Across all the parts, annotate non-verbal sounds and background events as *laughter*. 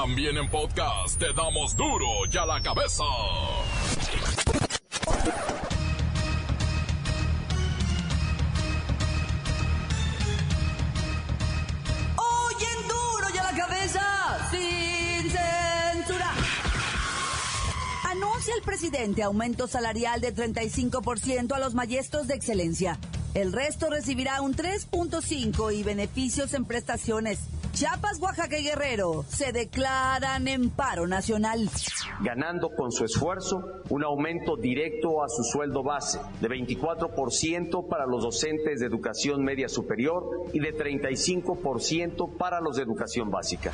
También en podcast te damos duro y a la cabeza. Hoy en duro y a la cabeza, sin censura. Anuncia el presidente aumento salarial de 35% a los maestros de excelencia. El resto recibirá un 3.5 y beneficios en prestaciones. Chiapas, Oaxaca y Guerrero se declaran en paro nacional. ganando con su esfuerzo un aumento directo a su sueldo base de 24% para los docentes de educación media superior y de 35% para los de educación básica.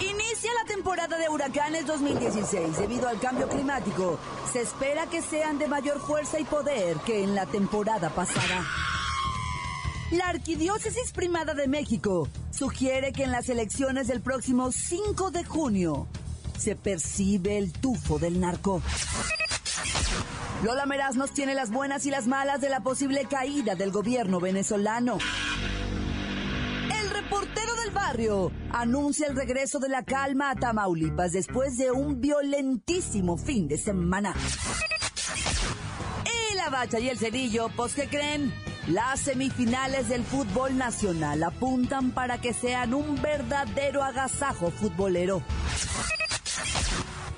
Inicia la temporada de huracanes 2016 debido al cambio climático. Se espera que sean de mayor fuerza y poder que en la temporada pasada. La Arquidiócesis Primada de México sugiere que en las elecciones del próximo 5 de junio se percibe el tufo del narco. Lola Meraz nos tiene las buenas y las malas de la posible caída del gobierno venezolano. El reportero del barrio anuncia el regreso de la calma a Tamaulipas después de un violentísimo fin de semana. Y la bacha y el cerillo, pues ¿qué creen? Las semifinales del fútbol nacional apuntan para que sean un verdadero agasajo futbolero.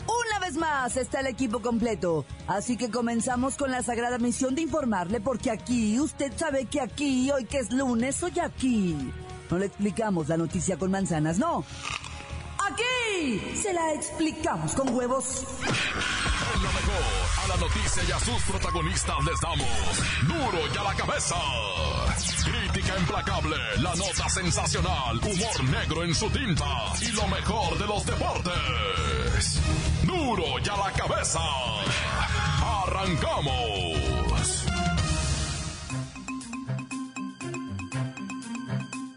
Una vez más está el equipo completo, así que comenzamos con la sagrada misión de informarle porque aquí, usted sabe que aquí, hoy que es lunes, hoy aquí. No le explicamos la noticia con manzanas, no. Aquí se la explicamos con huevos. Noticia y a sus protagonistas les damos duro y a la cabeza. Crítica implacable, la nota sensacional, humor negro en su tinta y lo mejor de los deportes. Duro y a la cabeza. Arrancamos.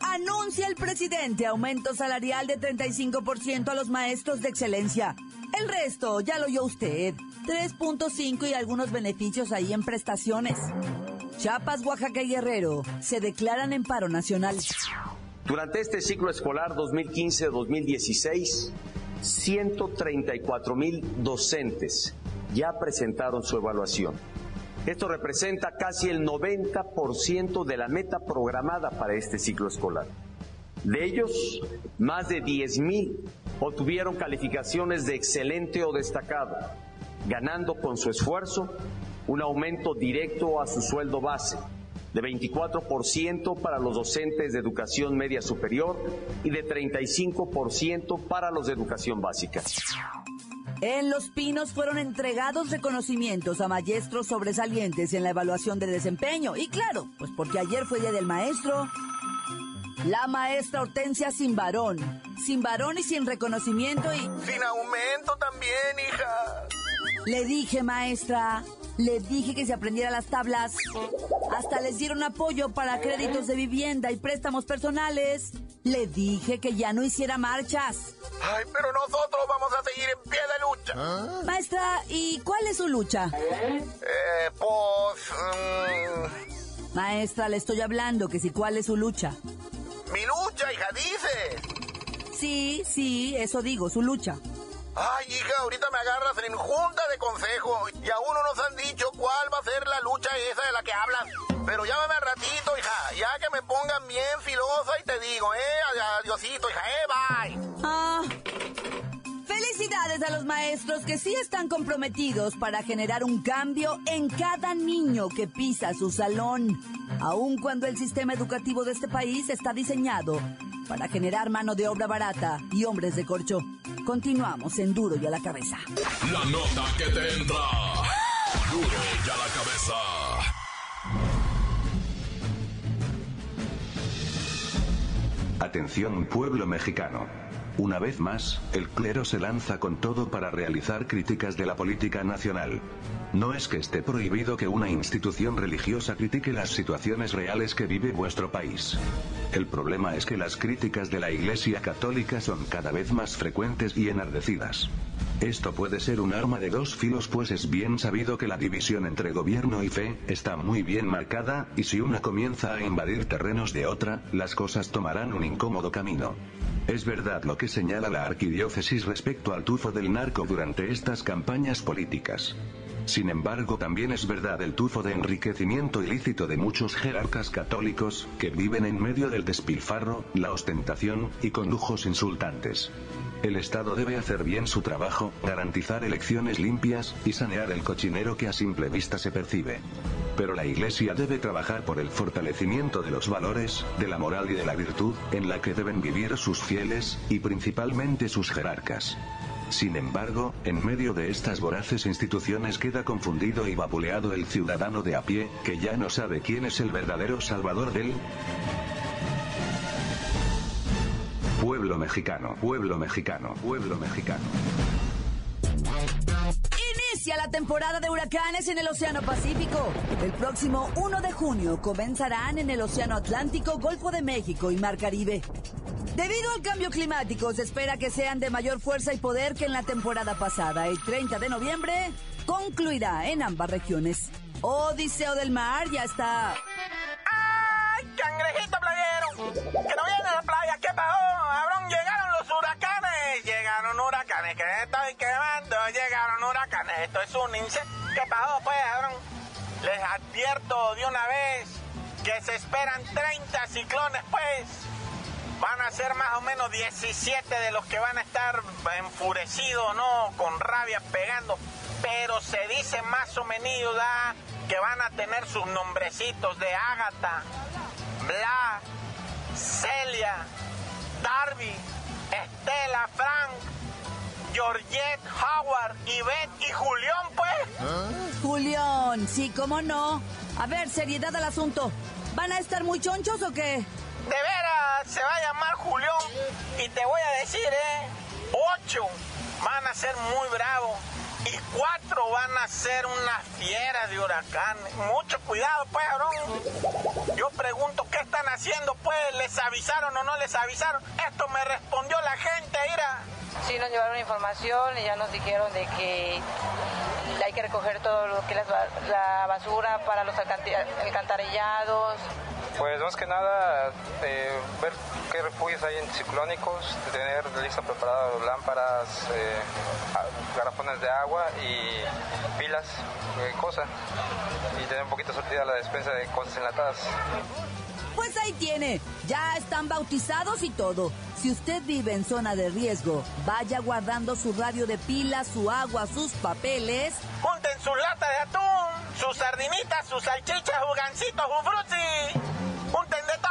Anuncia el presidente aumento salarial de 35% a los maestros de excelencia. El resto ya lo oyó usted. 3.5 y algunos beneficios ahí en prestaciones. Chiapas, Oaxaca y Guerrero se declaran en paro nacional. Durante este ciclo escolar 2015-2016, 134 mil docentes ya presentaron su evaluación. Esto representa casi el 90% de la meta programada para este ciclo escolar. De ellos, más de 10 mil obtuvieron calificaciones de excelente o destacado, ganando con su esfuerzo un aumento directo a su sueldo base de 24% para los docentes de educación media superior y de 35% para los de educación básica. En Los Pinos fueron entregados reconocimientos a maestros sobresalientes en la evaluación de desempeño. Y claro, pues porque ayer fue Día del Maestro. La maestra Hortensia sin varón. Sin varón y sin reconocimiento y... Sin aumento también, hija. Le dije, maestra, le dije que se aprendiera las tablas. Hasta les dieron apoyo para créditos de vivienda y préstamos personales. Le dije que ya no hiciera marchas. Ay, pero nosotros vamos a seguir en pie de lucha. Maestra, ¿y cuál es su lucha? Eh, pues... mm, Maestra, le estoy hablando, que si cuál es su lucha. mi lucha, hija, dice. Sí, sí, eso digo, su lucha. Ay, hija, ahorita me agarras en junta de consejo y aún no nos han dicho cuál va a ser la lucha esa de la que hablan. Pero llámame al ratito, hija, ya que me pongan bien filosa y te digo, eh, adiosito, hija, eh, bye. Ah, felicidades a los maestros que sí están comprometidos para generar un cambio en cada niño que pisa su salón, aun cuando el sistema educativo de este país está diseñado para generar mano de obra barata y hombres de corcho. Continuamos en Duro y a la cabeza. La nota que te entra. Duro y a la cabeza. Atención pueblo mexicano. Una vez más, el clero se lanza con todo para realizar críticas de la política nacional. No es que esté prohibido que una institución religiosa critique las situaciones reales que vive vuestro país. El problema es que las críticas de la Iglesia Católica son cada vez más frecuentes y enardecidas. Esto puede ser un arma de dos filos pues es bien sabido que la división entre gobierno y fe está muy bien marcada, y si una comienza a invadir terrenos de otra, las cosas tomarán un incómodo camino. Es verdad lo que señala la arquidiócesis respecto al tufo del narco durante estas campañas políticas. Sin embargo, también es verdad el tufo de enriquecimiento ilícito de muchos jerarcas católicos, que viven en medio del despilfarro, la ostentación, y con lujos insultantes. El Estado debe hacer bien su trabajo, garantizar elecciones limpias, y sanear el cochinero que a simple vista se percibe. Pero la Iglesia debe trabajar por el fortalecimiento de los valores, de la moral y de la virtud, en la que deben vivir sus fieles, y principalmente sus jerarcas. Sin embargo, en medio de estas voraces instituciones queda confundido y vapuleado el ciudadano de a pie, que ya no sabe quién es el verdadero salvador del pueblo mexicano, pueblo mexicano, pueblo mexicano. Inicia la temporada de huracanes en el Océano Pacífico. El próximo 1 de junio comenzarán en el Océano Atlántico, Golfo de México y Mar Caribe. Debido al cambio climático, se espera que sean de mayor fuerza y poder que en la temporada pasada. El 30 de noviembre concluirá en ambas regiones. Odiseo del Mar ya está. ¡Que no viene a la playa! ¿Qué pasó? ¡Abrón, llegaron los huracanes! Llegaron huracanes, que estoy quemando. Llegaron huracanes, esto es un incendio. ¿Qué pasó, pues, Abrón? Les advierto de una vez que se esperan 30 ciclones, pues van a ser más o menos 17 de los que van a estar enfurecidos, ¿no? Con rabia pegando. Pero se dice más o menos que van a tener sus nombrecitos de Ágata, Bla, Celia, Darby, Estela, Frank, Georgette, Howard, Ivette y Julián, pues. Julián, sí, cómo no. A ver, seriedad al asunto. ¿Van a estar muy chonchos o qué? De veras, se va a llamar Julián. Y te voy a decir, ¿eh? Ocho van a ser muy bravos. Y cuatro van a ser una fiera de huracán. Mucho cuidado, pues, Aarón. Yo pregunto, ¿qué están haciendo, pues? ¿Les avisaron o no les avisaron? Esto me respondió la gente, Ira. Sí, nos llevaron información y ya nos dijeron de que hay que recoger todo lo que es la basura para los alcantarillados, pues más que nada eh, ver qué refugios hay ciclónicos, tener lista preparada lámparas, eh, garrafones de agua y pilas, eh, cosas, y tener un poquito sortida la despensa de cosas enlatadas. Pues ahí tiene, ya están bautizados y todo. Si usted vive en zona de riesgo, vaya guardando su radio de pilas, su agua, sus papeles. Junten su lata de atún, sus sardinitas, sus salchichas, jugancitos, frutzi Junten de todo,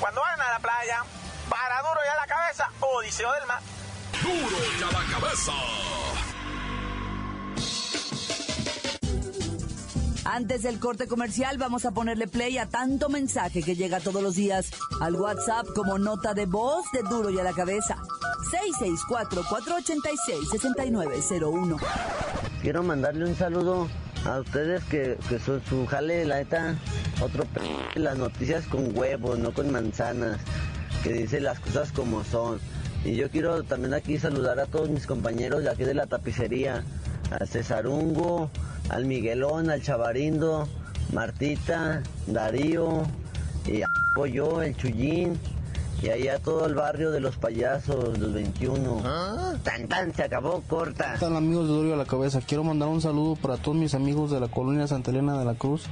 Cuando vayan a la playa, para duro y a la cabeza, Odiseo del mar. Duro y a la cabeza. Antes del corte comercial vamos a ponerle play a tanto mensaje que llega todos los días al WhatsApp como nota de voz de duro y a la cabeza. 664-486-6901. Quiero mandarle un saludo a ustedes que, que son su jale, la neta, otro p las noticias con huevos, no con manzanas, que dice las cosas como son. Y yo quiero también aquí saludar a todos mis compañeros de aquí de la tapicería, al Cesarungo, al Miguelón, al Chavarindo, Martita, Darío, y a yo, el Chullín, y allá todo el barrio de los payasos, los 21. ¿Ah? Tan tan, se acabó, corta. ¿Qué tal amigos de Dorio a la Cabeza? Quiero mandar un saludo para todos mis amigos de la colonia Santa Elena de la Cruz.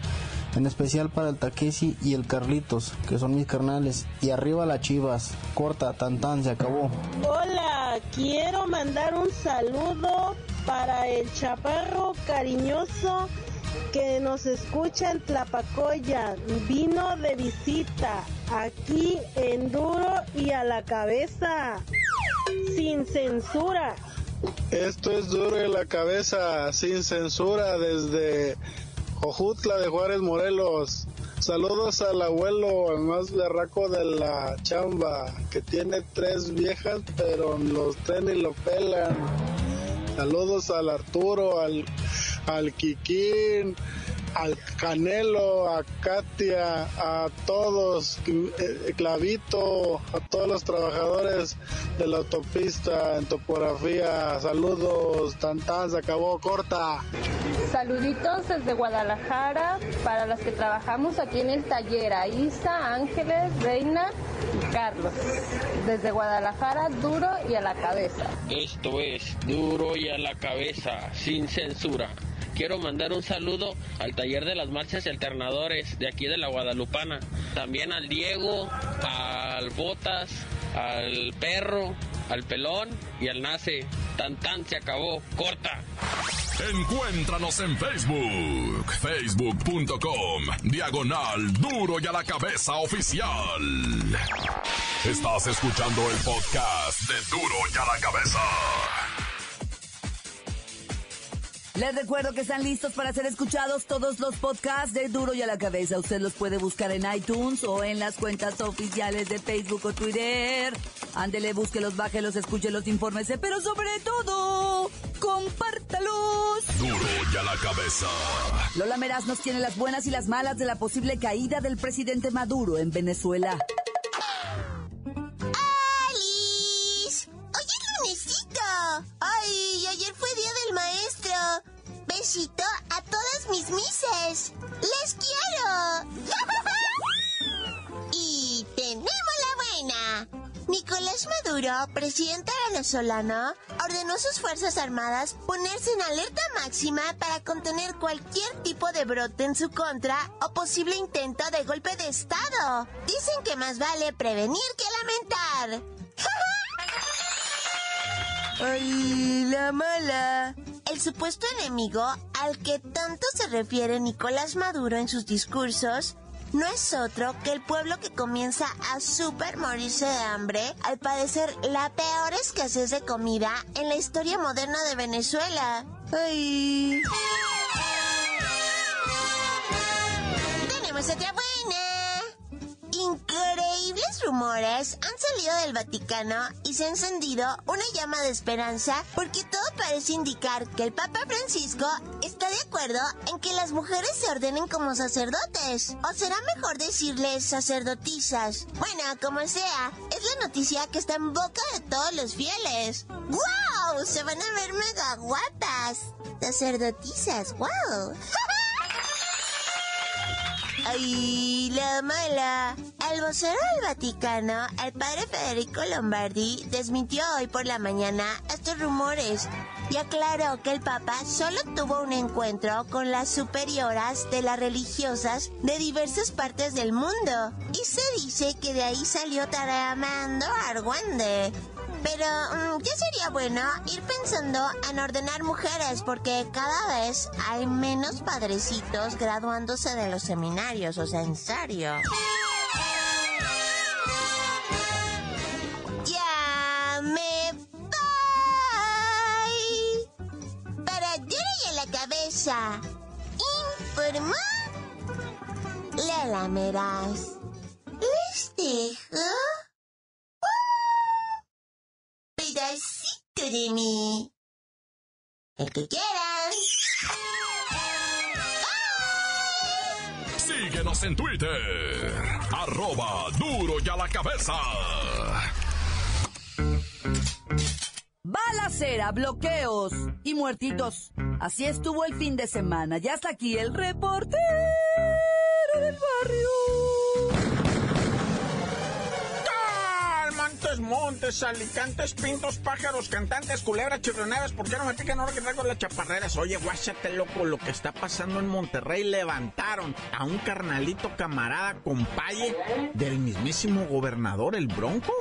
En especial para el Taquesi y el Carlitos, que son mis carnales. Y arriba las chivas. Corta, tan tan, se acabó. Hola, quiero mandar un saludo para el chaparro cariñoso que nos escucha en Tlapacoya. Vino de visita aquí en Duro y a la cabeza. Sin censura. Esto es Duro y la cabeza, sin censura, desde Ojutla de Juárez, Morelos. Saludos al abuelo, el más berraco de la chamba, que tiene tres viejas, pero los tres ni lo pelan. Saludos al Arturo, al, al Kikín, al Canelo, a Katia, a todos, eh, Clavito, a todos los trabajadores de la autopista en topografía. Saludos, tan tan, se acabó corta. Saluditos desde Guadalajara para las que trabajamos aquí en el taller, a Isa, Ángeles, Reina y Carlos. Desde Guadalajara, duro y a la cabeza. Esto es duro y a la cabeza, sin censura. Quiero mandar un saludo al taller de las marchas y alternadores de aquí de la Guadalupana. También al Diego, al Botas, al Perro, al Pelón y al Nace. Tan tan se acabó. Corta. Encuéntranos en Facebook, facebook.com, diagonal duro y a la cabeza oficial. Estás escuchando el podcast de duro y a la cabeza. Les recuerdo que están listos para ser escuchados todos los podcasts de Duro y a la Cabeza. Usted los puede buscar en iTunes o en las cuentas oficiales de Facebook o Twitter. Ándele, búsquelos, bájelos, escúchelos, infórmese, pero sobre todo, compártalos. Duro y a la cabeza. Lola Meraz nos tiene las buenas y las malas de la posible caída del presidente Maduro en Venezuela. Besito a todas mis mises. ¡Les quiero! *laughs* y tenemos la buena. Nicolás Maduro, presidente venezolano, ordenó a sus Fuerzas Armadas ponerse en alerta máxima para contener cualquier tipo de brote en su contra o posible intento de golpe de Estado. Dicen que más vale prevenir que lamentar. *laughs* ¡Ay, la mala! Supuesto enemigo al que tanto se refiere Nicolás Maduro en sus discursos no es otro que el pueblo que comienza a super morirse de hambre al padecer la peor escasez de comida en la historia moderna de Venezuela. ¡Ay! Tenemos otra buena. Increíbles rumores han salido del Vaticano y se ha encendido una llama de esperanza porque todo parece indicar que el Papa Francisco está de acuerdo en que las mujeres se ordenen como sacerdotes. O será mejor decirles sacerdotisas. Bueno, como sea, es la noticia que está en boca de todos los fieles. ¡Wow! Se van a ver mega guapas. Sacerdotisas, wow. *laughs* ¡Ay, la mala! El vocero del Vaticano, el padre Federico Lombardi, desmintió hoy por la mañana estos rumores y aclaró que el Papa solo tuvo un encuentro con las superioras de las religiosas de diversas partes del mundo y se dice que de ahí salió taramando argüende. Pero mm, ya sería bueno ir pensando en ordenar mujeres porque cada vez hay menos padrecitos graduándose de los seminarios, o sea, en serio. Ya me voy. Para en la cabeza. Informó Lela Meraz. Les dejo pedacito de mí. El que quieran. Síguenos en Twitter. Arroba duro y a la cabeza. Balacera, bloqueos y muertitos. Así estuvo el fin de semana. Ya está aquí el reportero del barrio. Montes, alicantes, pintos, pájaros, cantantes, culebras, chirroneras, ¿por qué no me pican ahora que traigo las chaparreras? Oye, guáchate, loco, lo que está pasando en Monterrey, levantaron a un carnalito camarada compaye del mismísimo gobernador, el Bronco.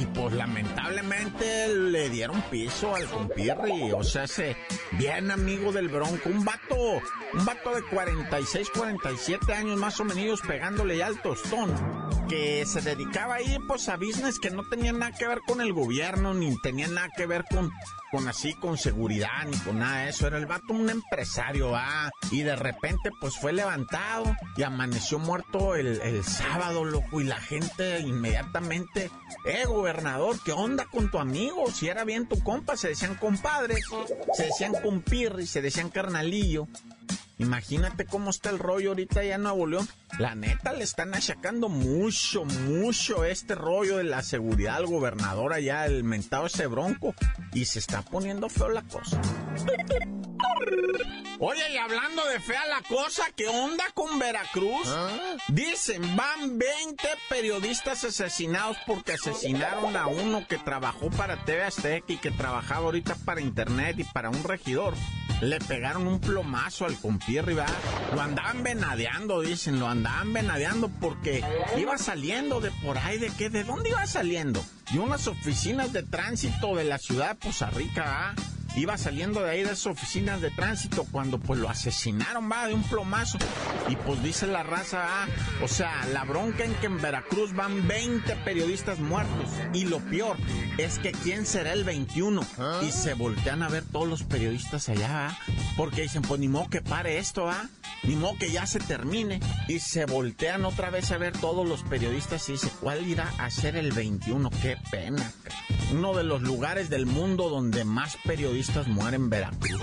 Y pues lamentablemente le dieron piso al compirri, o sea, ese bien amigo del Bronco, un vato, un vato de 46, 47 años más o menos pegándole ya al tostón, que se dedicaba ahí pues a business que no tenía nada que ver con el gobierno, ni tenía nada que ver con, con así, con seguridad, ni con nada de eso. Era el vato un empresario, ah, y de repente pues fue levantado y amaneció muerto el, el sábado, loco, y la gente inmediatamente, eh, gobernador, ¿qué onda con tu amigo? Si era bien tu compa, se decían compadres, se decían compirri, se decían carnalillo. Imagínate cómo está el rollo ahorita allá en Nuevo León. La neta le están achacando mucho, mucho este rollo de la seguridad al gobernador allá, el mentado ese bronco. Y se está poniendo feo la cosa. Oye, y hablando de fea la cosa, ¿qué onda con Veracruz? Dicen, van 20 periodistas asesinados porque asesinaron a uno que trabajó para TV Azteca y que trabajaba ahorita para internet y para un regidor. Le pegaron un plomazo al compierri, ¿verdad? Lo andaban venadeando, dicen, lo andaban venadeando porque iba saliendo de por ahí, ¿de qué? ¿De dónde iba saliendo? De unas oficinas de tránsito de la ciudad de Poza Rica, ¿verdad? Iba saliendo de ahí de esas oficinas de tránsito cuando pues lo asesinaron, va, de un plomazo. Y pues dice la raza, ah, o sea, la bronca en que en Veracruz van 20 periodistas muertos. Y lo peor es que quién será el 21. Y se voltean a ver todos los periodistas allá, ¿ah? Porque dicen, pues ni modo que pare esto, ¿ah? Ni modo que ya se termine. Y se voltean otra vez a ver todos los periodistas y dice, ¿cuál irá a ser el 21? Qué pena. Uno de los lugares del mundo donde más periodistas mueren, Veracruz.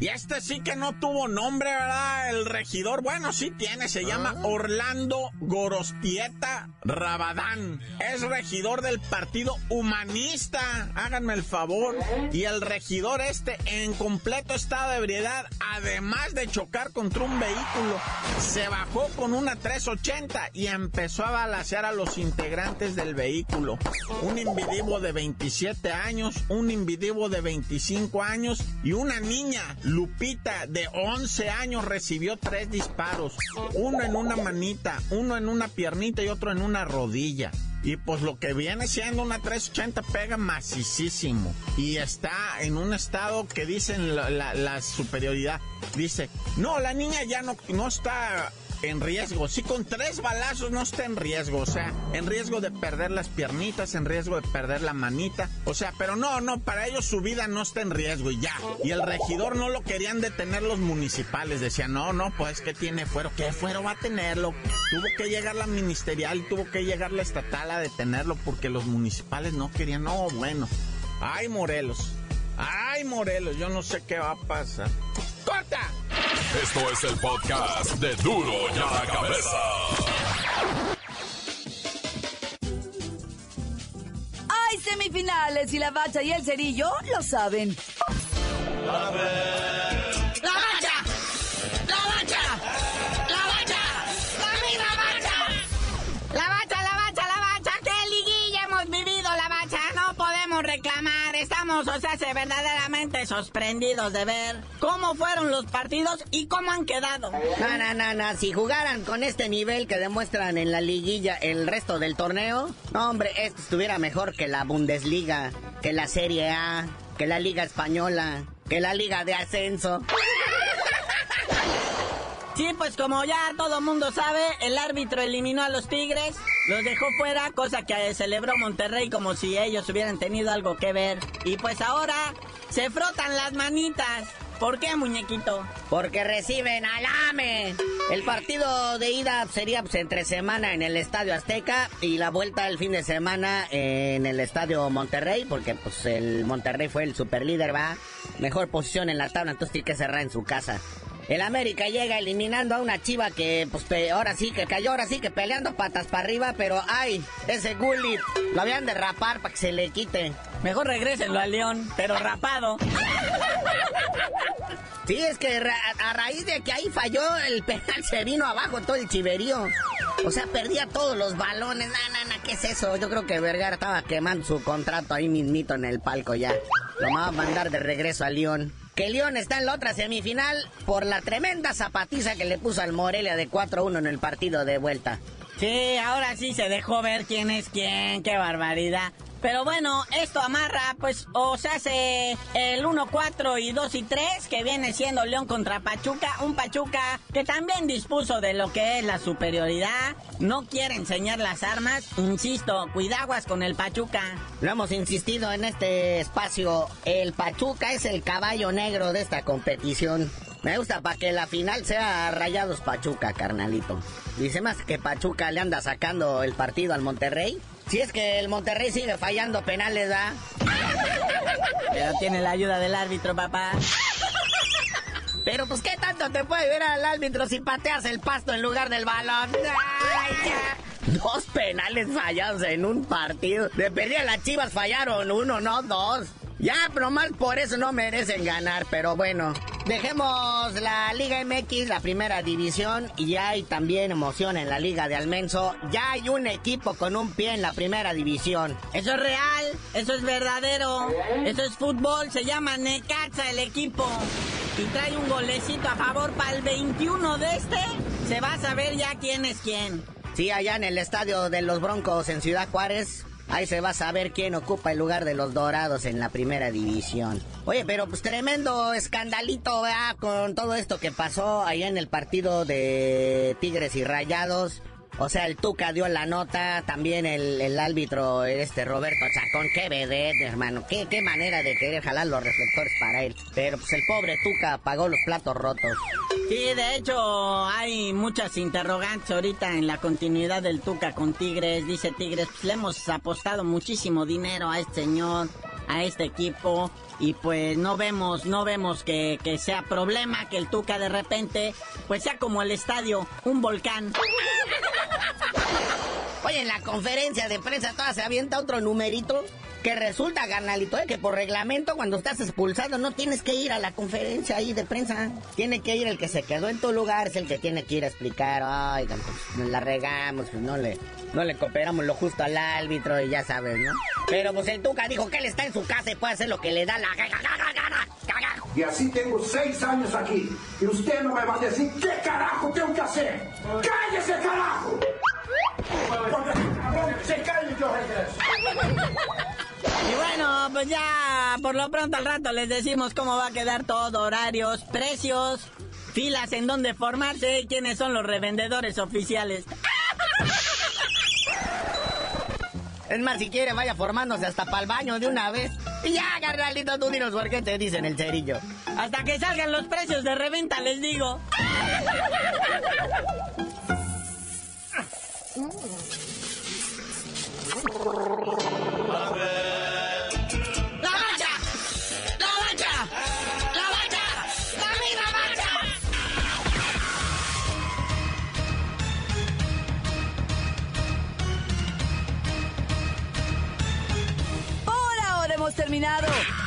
Y este sí que no tuvo nombre, ¿verdad? El regidor, bueno, sí tiene, se llama Orlando Gorostieta Rabadán. Es regidor del Partido Humanista, háganme el favor. Y el regidor este, en completo estado de ebriedad, además de chocar contra un vehículo, se bajó con una 380 y empezó a balasear a los integrantes del vehículo. Un individuo de 27 años, un individuo de 25 años y una niña Lupita, de 11 años, recibió tres disparos. Uno en una manita, uno en una piernita y otro en una rodilla. Y pues lo que viene siendo una 380 pega macicísimo. Y está en un estado que dicen la, superioridad. Dice, no, la niña ya no, no está en riesgo. Si con tres balazos no está en riesgo, o sea, en riesgo de perder las piernitas, en riesgo de perder la manita, o sea, pero no, no, para ellos su vida no está en riesgo y ya. Y el regidor no lo querían detener los municipales, decían, no, no, pues que tiene fuero, ¿qué fuero va a tenerlo? Tuvo que llegar la ministerial tuvo que llegar la estatal a detenerlo porque los municipales no querían, no, bueno. Ay, Morelos. Ay, Morelos, yo no sé qué va a pasar. ¡Corta! Esto es el podcast de Duro y a la Cabeza. Hay semifinales y la bacha y el cerillo lo saben. ¡La o sea, verdaderamente sorprendidos de ver cómo fueron los partidos y cómo han quedado. No, no, no, no. Si jugaran con este nivel que demuestran en la liguilla el resto del torneo, no, hombre, esto estuviera mejor que la Bundesliga, que la Serie A, que la Liga Española, que la Liga de Ascenso. Sí, pues como ya todo mundo sabe, el árbitro eliminó a los Tigres, los dejó fuera, cosa que celebró Monterrey como si ellos hubieran tenido algo que ver. Y pues ahora se frotan las manitas. ¿Por qué, muñequito? Porque reciben alame. El partido de ida sería pues, entre semana en el Estadio Azteca y la vuelta el fin de semana en el Estadio Monterrey, porque pues el Monterrey fue el superlíder, va. Mejor posición en la tabla, entonces tiene que cerrar en su casa. El América llega eliminando a una chiva que, pues, ahora sí que cayó, ahora sí que peleando patas para arriba, pero ay, ese Gullit lo habían de rapar para que se le quite. Mejor regrésenlo al León, pero rapado. Sí, es que a raíz de que ahí falló el penal se vino abajo todo el chiverío. O sea, perdía todos los balones. Na, na, ¿qué es eso? Yo creo que Vergara estaba quemando su contrato ahí mismito en el palco ya. Lo va a mandar de regreso a León que León está en la otra semifinal por la tremenda zapatiza que le puso al Morelia de 4-1 en el partido de vuelta. Sí, ahora sí se dejó ver quién es quién, qué barbaridad. Pero bueno, esto amarra, pues, o se hace el 1, 4 y 2 y 3, que viene siendo León contra Pachuca. Un Pachuca que también dispuso de lo que es la superioridad. No quiere enseñar las armas. Insisto, cuidaguas con el Pachuca. Lo hemos insistido en este espacio. El Pachuca es el caballo negro de esta competición. Me gusta para que la final sea Rayados Pachuca, carnalito. Dice más que Pachuca le anda sacando el partido al Monterrey. Si es que el Monterrey sigue fallando penales, ¿ah? Pero tiene la ayuda del árbitro, papá. Pero pues, ¿qué tanto te puede ver al árbitro si pateas el pasto en lugar del balón? Ay. Dos penales fallados en un partido. De perdida las chivas fallaron uno, no dos. Ya, pero mal por eso no merecen ganar, pero bueno. Dejemos la Liga MX, la primera división, y ya hay también emoción en la Liga de Almenso. Ya hay un equipo con un pie en la primera división. Eso es real, eso es verdadero, eso es fútbol, se llama Necaxa el equipo. Y trae un golecito a favor para el 21 de este. Se va a saber ya quién es quién. Sí, allá en el estadio de los Broncos en Ciudad Juárez, Ahí se va a saber quién ocupa el lugar de los Dorados en la primera división. Oye, pero pues tremendo escandalito, ¿verdad? Con todo esto que pasó allá en el partido de Tigres y Rayados. O sea, el Tuca dio la nota, también el, el árbitro, este Roberto Chacón, qué vedette, hermano, qué, qué manera de querer jalar los reflectores para él. Pero pues el pobre Tuca pagó los platos rotos. Sí, de hecho hay muchas interrogantes ahorita en la continuidad del Tuca con Tigres. Dice Tigres, pues le hemos apostado muchísimo dinero a este señor, a este equipo y pues no vemos, no vemos que, que, sea problema que el Tuca de repente pues sea como el estadio, un volcán. Oye, en la conferencia de prensa toda se avienta otro numerito que resulta, carnalito, que por reglamento cuando estás expulsado no tienes que ir a la conferencia ahí de prensa. Tiene que ir el que se quedó en tu lugar, es el que tiene que ir a explicar, oigan, pues nos la regamos, pues no le, no le cooperamos lo justo al árbitro y ya sabes, ¿no? Pero pues el Tuca dijo que él está en su casa y puede hacer lo que le da la gana. Y así tengo seis años aquí. Y usted no me va a decir qué carajo tengo que hacer. ¡Cállese, carajo! Y bueno, pues ya por lo pronto al rato les decimos cómo va a quedar todo, horarios, precios, filas en donde formarse y quiénes son los revendedores oficiales. Es más, si quiere, vaya formándose hasta para el baño de una vez. Y ya, carnalito, tú dinos por qué te dicen el cerillo. Hasta que salgan los precios de reventa, les digo.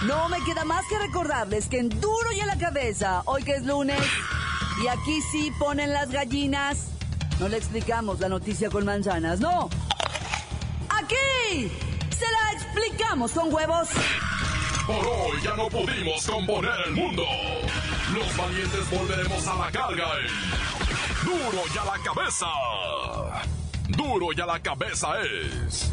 No me queda más que recordarles que en duro y a la cabeza, hoy que es lunes, y aquí sí ponen las gallinas. No le explicamos la noticia con manzanas, no. Aquí se la explicamos con huevos. Por hoy ya no pudimos componer el mundo. Los valientes volveremos a la carga en Duro y a la cabeza. Duro y a la cabeza es